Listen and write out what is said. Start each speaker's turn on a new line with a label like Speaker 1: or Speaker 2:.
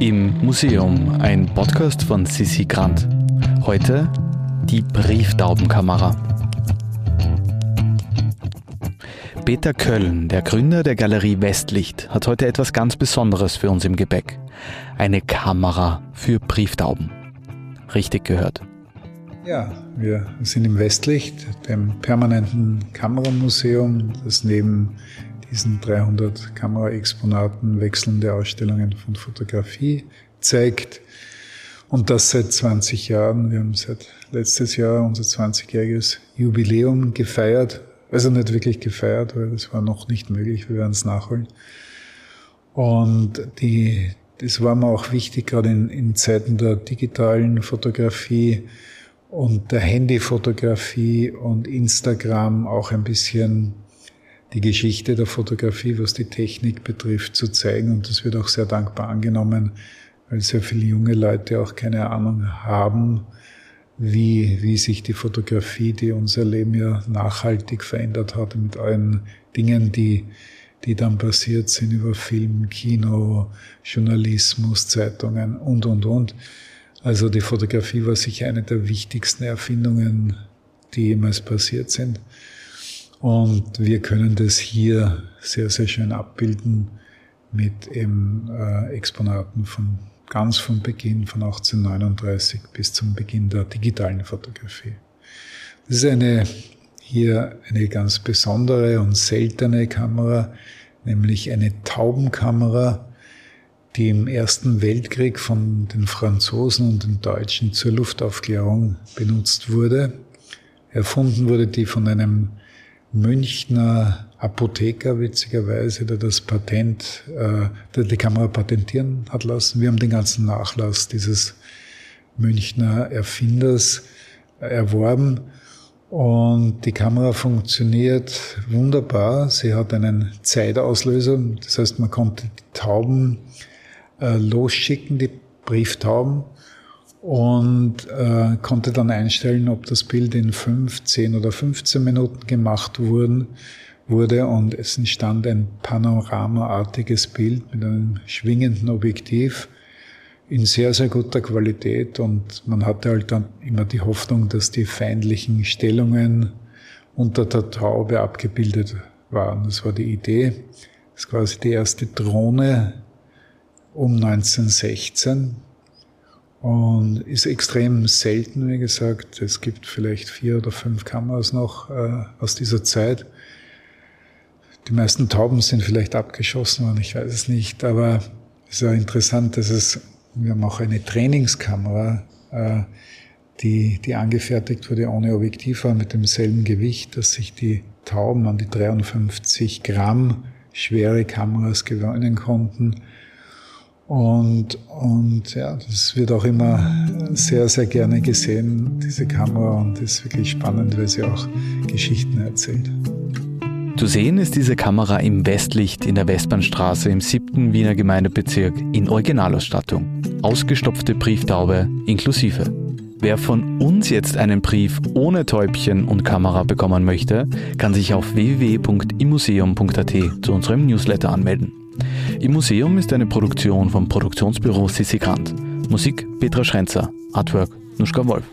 Speaker 1: Im Museum, ein Podcast von Sissi Grant. Heute die Brieftaubenkamera. Peter Köln, der Gründer der Galerie Westlicht, hat heute etwas ganz Besonderes für uns im Gepäck. Eine Kamera für Brieftauben. Richtig gehört.
Speaker 2: Ja, wir sind im Westlicht, dem permanenten Kameramuseum, das neben diesen 300 Kameraexponaten wechselnde Ausstellungen von Fotografie zeigt. Und das seit 20 Jahren. Wir haben seit letztes Jahr unser 20-jähriges Jubiläum gefeiert. Also nicht wirklich gefeiert, weil das war noch nicht möglich. Wir werden es nachholen. Und die, das war mir auch wichtig, gerade in, in Zeiten der digitalen Fotografie und der Handyfotografie und Instagram auch ein bisschen die Geschichte der Fotografie, was die Technik betrifft, zu zeigen. Und das wird auch sehr dankbar angenommen, weil sehr viele junge Leute auch keine Ahnung haben, wie, wie sich die Fotografie, die unser Leben ja nachhaltig verändert hat, mit allen Dingen, die, die dann passiert sind über Film, Kino, Journalismus, Zeitungen und, und, und. Also die Fotografie war sicher eine der wichtigsten Erfindungen, die jemals passiert sind. Und wir können das hier sehr, sehr schön abbilden mit eben äh, Exponaten von ganz vom Beginn von 1839 bis zum Beginn der digitalen Fotografie. Das ist eine hier eine ganz besondere und seltene Kamera, nämlich eine Taubenkamera, die im Ersten Weltkrieg von den Franzosen und den Deutschen zur Luftaufklärung benutzt wurde. Erfunden wurde die von einem Münchner Apotheker, witzigerweise, der das Patent, äh, der die Kamera patentieren hat lassen. Wir haben den ganzen Nachlass dieses Münchner Erfinders erworben. Und die Kamera funktioniert wunderbar. Sie hat einen Zeitauslöser. Das heißt, man konnte die Tauben äh, losschicken, die Brieftauben und äh, konnte dann einstellen, ob das Bild in 5, 10 oder 15 Minuten gemacht wurden, wurde und es entstand ein panoramaartiges Bild mit einem schwingenden Objektiv in sehr, sehr guter Qualität und man hatte halt dann immer die Hoffnung, dass die feindlichen Stellungen unter der Taube abgebildet waren. Das war die Idee. Das ist quasi die erste Drohne um 1916 und ist extrem selten, wie gesagt. Es gibt vielleicht vier oder fünf Kameras noch äh, aus dieser Zeit. Die meisten Tauben sind vielleicht abgeschossen worden, ich weiß es nicht. Aber es ist ja interessant, dass es, wir haben auch eine Trainingskamera, äh, die, die angefertigt wurde ohne Objektiv war, mit demselben Gewicht, dass sich die Tauben an die 53 Gramm schwere Kameras gewöhnen konnten und, und ja, das wird auch immer sehr, sehr gerne gesehen, diese Kamera. Und ist wirklich spannend, weil sie auch Geschichten erzählt.
Speaker 1: Zu sehen ist diese Kamera im Westlicht in der Westbahnstraße im siebten Wiener Gemeindebezirk in Originalausstattung. Ausgestopfte Brieftaube inklusive. Wer von uns jetzt einen Brief ohne Täubchen und Kamera bekommen möchte, kann sich auf www.imuseum.at zu unserem Newsletter anmelden. Im Museum ist eine Produktion vom Produktionsbüro Sissi Grant. Musik Petra Schrenzer, Artwork Nuschka Wolf.